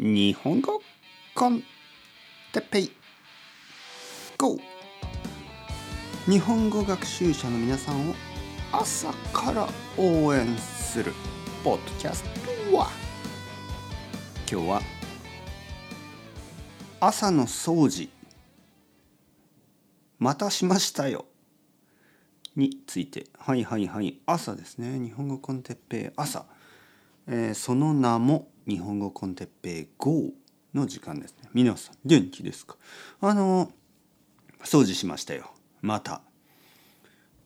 日本語コンテペイ。GO! 日本語学習者の皆さんを朝から応援するポッドキャストは。今日は朝の掃除。またしましたよ。について。はいはいはい。朝ですね。日本語コンテッペイ。朝、えーその名も日本語コンテッペイ GO の時間ですね。皆さん元気ですか？あの掃除しましたよ。また。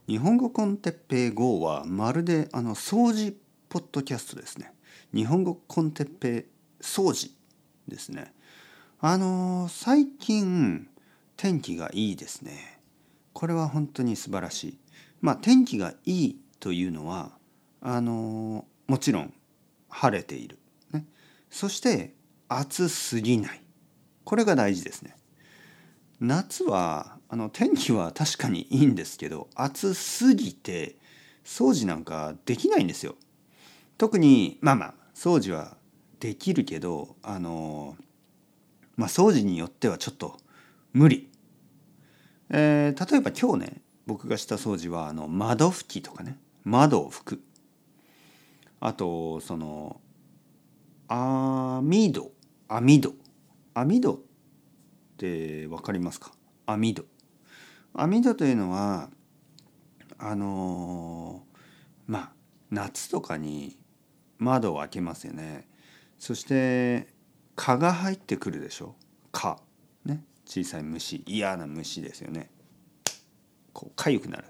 日本語コンテッペイ GO はまるであの掃除ポッドキャストですね。日本語コンテッペイ掃除ですね。あの最近天気がいいですね。これは本当に素晴らしい。まあ天気がいいというのはあのもちろん晴れている、そして暑すぎない。これが大事ですね。夏はあの天気は確かにいいんですけど暑すぎて掃除なんかできないんですよ。特にまあまあ掃除はできるけどあのまあ掃除によってはちょっと無理。えー例えば今日ね僕がした掃除はあの窓拭きとかね。窓を拭く。あとその網戸網戸網戸って分かりますか？網戸網戸というのはあのまあ夏とかに窓を開けますよね。そして蚊が入ってくるでしょ？蚊。ね？小さい虫。嫌な虫ですよね。こう痒くなる。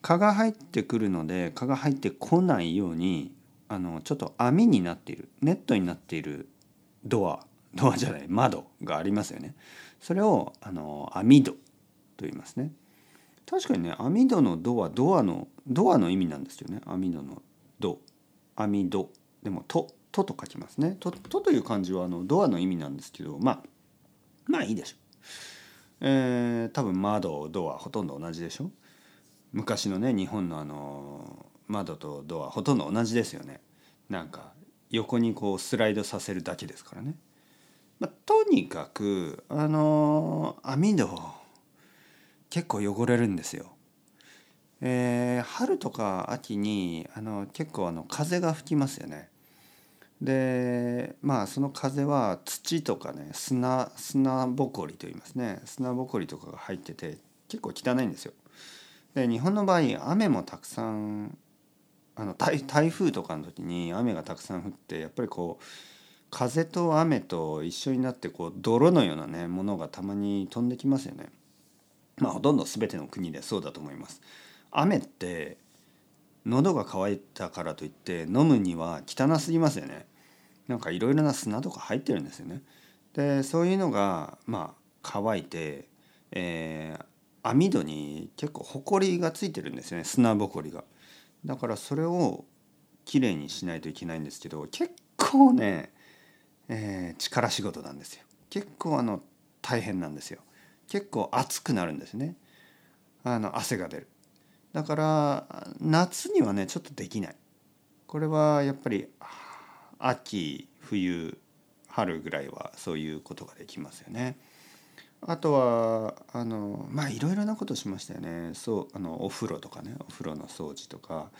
蚊が入ってくるので蚊が入ってこないようにあのちょっと網になっているネットになっているドアドアじゃない窓がありますよね。それをあの網戸と言いますね。確かにね網戸のドアドアのドアの意味なんですよね。網戸のド網戸。でもととと書きますね。ととという漢字はあのドアの意味なんですけどまあまあいいでしょう。えー多分窓ドアほとんど同じでしょ昔のね日本のあの窓とドアほとんど同じですよね。なんか横にこうスライドさせるだけですからね、まあ、とにかくあの網戸結構汚れるんですよ。えー春とか秋にあの結構あの風が吹きますよね。でまあその風は土とかね砂砂ぼこりと言いますね。砂ぼこりとかが入ってて結構汚いんですよ。で日本の場合雨もたくさんあの台台風とかの時に雨がたくさん降ってやっぱりこう風と雨と一緒になってこう泥のようなねものがたまに飛んできますよね。まあほとんど全ての国でそうだと思います。雨って喉が渇いたからといって飲むには汚すぎますよねなんかいろいろな砂とか入ってるんですよねでそういうのがまあ乾いて、えー網戸に結構ほこりがついてるんですよね砂ぼこりがだからそれをきれいにしないといけないんですけど結構ね、えー力仕事なんですよ。結構あの大変なんですよ。結構熱くなるんですね。あの汗が出る。だから夏にはねちょっとできない。これはやっぱり秋冬春ぐらいはそういうことができますよね。あとはあのまあいろいろなことしましたよね。そうあのお風呂とかね。お風呂の掃除とか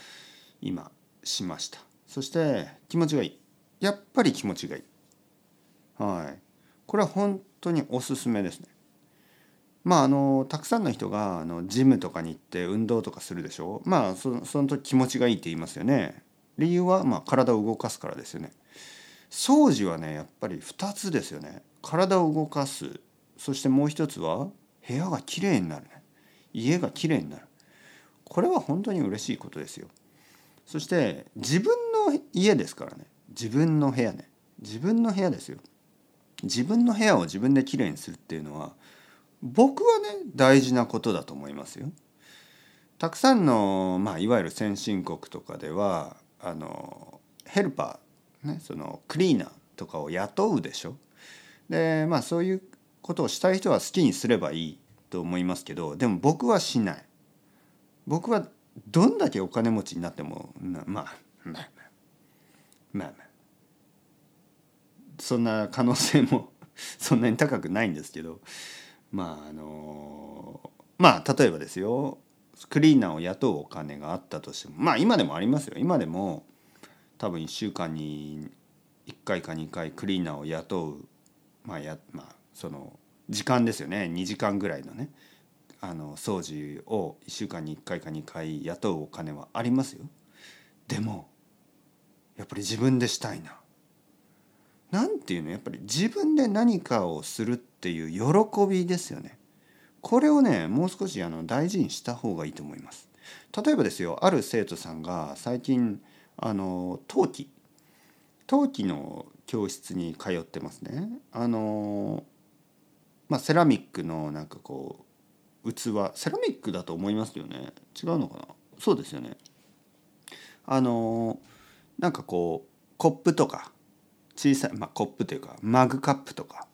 今しました。そして気持ちがいい。やっぱり気持ちがいい。はい。これは本当におすすめですね。まああのたくさんの人があのジムとかに行って運動とかするでしょ。まあそその時気持ちがいいって言いますよね。理由はまあ体を動かすからですよね。掃除はねやっぱり2つですよね。体を動かすそしてもう一つは部屋がきれいになるね。家がきれいになる。これは本当に嬉しいことですよ。そして自分の家ですからね。自分の部屋ね。自分の部屋ですよ。自分の部屋を自分できれいにするっていうのは僕はね大事なことだと思いますよ。たくさんの、まあ、いわゆる先進国とかではあのヘルパー、ね、そのクリーナーとかを雇うでしょ。でまあそういうことをしたい人は好きにすればいいと思いますけどでも僕はしない。僕はどんだけお金持ちになってもまあまあまあまあ。まあそんな可能性も そんなに高くないんですけどまああのまあ例えばですよ。クリーナーを雇うお金があったとしてもまあ今でもありますよ。今でも多分1週間に1回か2回クリーナーを雇う。まあやまあその時間ですよね2時間ぐらいのねあの掃除を1週間に1回か2回雇うお金はありますよ。でもやっぱり自分でしたいな。なんていうの？やっぱり自分で何かをするっていう喜びですよね。これをねもう少しあの大事にした方がいいと思います。例えばですよある生徒さんが最近あの陶器陶器の教室に通ってますね。あのまあセラミックのなんかこう器セラミックだと思いますよね違うのかな？そうですよね。あのなんかこうコップとか小さい、まあ、コップというかマグカップとか、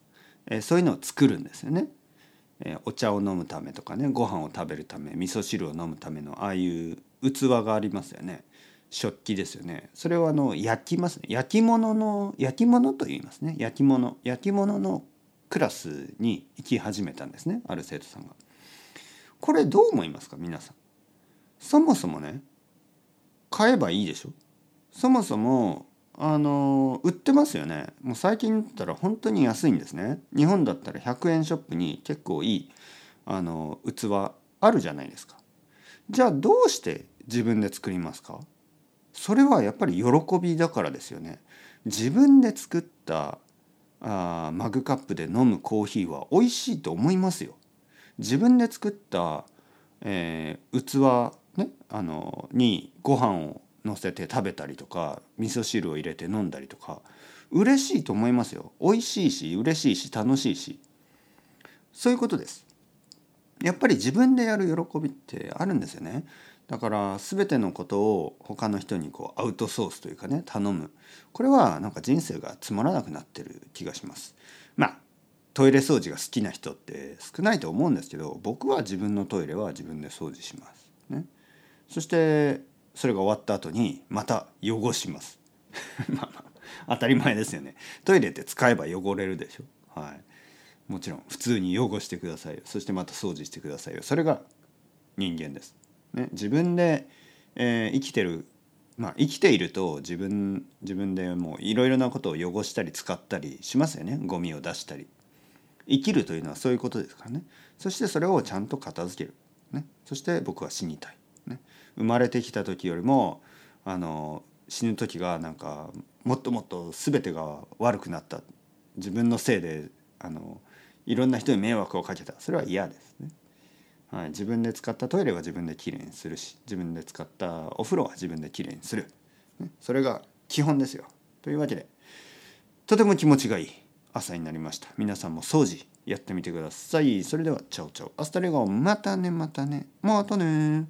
えー、そういうのを作るんですよね。えー、お茶を飲むためとかねご飯を食べるため味噌汁を飲むためのああいう器がありますよね。食器ですよねそれをあの焼きますね焼き物の焼き物と言いますね焼き物焼き物のクラスに行き始めたんですねある生徒さんが。これどう思いますか皆さん。そもそもね買えばいいでしょ。そもそもあの売ってますよね。もう最近だったら本当に安いんですね。日本だったら100円ショップに結構いいあの器あるじゃないですか。じゃあどうして自分で作りますか。それはやっぱり喜びだからですよね。自分で作ったあマグカップで飲むコーヒーは美味しいと思いますよ。自分で作った、えー、器、ね、あのにご飯を乗せて食べたりとか味噌汁を入れて飲んだりとか嬉しいと思いますよ。美味しいし嬉しいし楽しいし。そういうことです。やっぱり自分でやる喜びってあるんですよね。だから全てのことを他の人にこうアウトソースというかね頼む。これはなんか人生がつまらなくなってる気がします。まあトイレ掃除が好きな人って少ないと思うんですけど僕は自分のトイレは自分で掃除します。ね。そしてそれが終わった後にまた汚します。まあまあ当たり前ですよね。トイレって使えば汚れるでしょ。はい。もちろん普通に汚してくださいよ。そしてまた掃除してくださいよ。それが人間です、ね、自分で、えー、生きてるまあ生きていると自分自分でもういろいろなことを汚したり使ったりしますよね。ゴミを出したり。生きるというのはそういうことですからね。そしてそれをちゃんと片付ける、ね、そして僕は死にたい。ね。生まれてきた時よりもあの死ぬ時がなんかもっともっと全てが悪くなった。自分のせいであのいろんな人に迷惑をかけた。それは嫌ですね、はい、自分で使ったトイレは自分できれいにするし自分で使ったお風呂は自分できれいにする、ね、それが基本ですよ。というわけでとても気持ちがいい朝になりました。皆さんも掃除やってみてください。それでは Chao chao。 Hasta luego。またねまたね。またね。